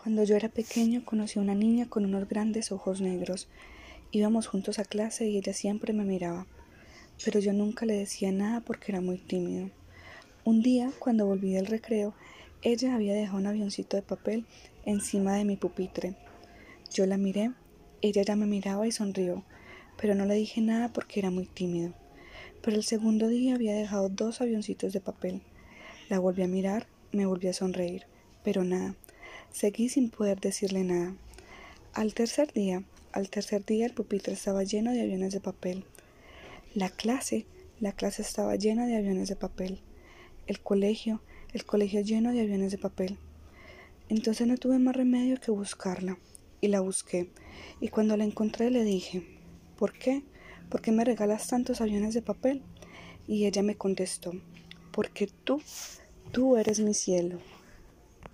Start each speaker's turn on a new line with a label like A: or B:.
A: Cuando yo era pequeño conocí a una niña con unos grandes ojos negros. Íbamos juntos a clase y ella siempre me miraba, pero yo nunca le decía nada porque era muy tímido. Un día, cuando volví del recreo, ella había dejado un avioncito de papel encima de mi pupitre. Yo la miré, ella ya me miraba y sonrió, pero no le dije nada porque era muy tímido. Pero el segundo día había dejado dos avioncitos de papel. La volví a mirar, me volví a sonreír, pero nada. Seguí sin poder decirle nada. Al tercer día, al tercer día el pupitre estaba lleno de aviones de papel. La clase, la clase estaba llena de aviones de papel. El colegio, el colegio lleno de aviones de papel. Entonces no tuve más remedio que buscarla. Y la busqué. Y cuando la encontré le dije, ¿por qué? ¿Por qué me regalas tantos aviones de papel? Y ella me contestó, porque tú, tú eres mi cielo.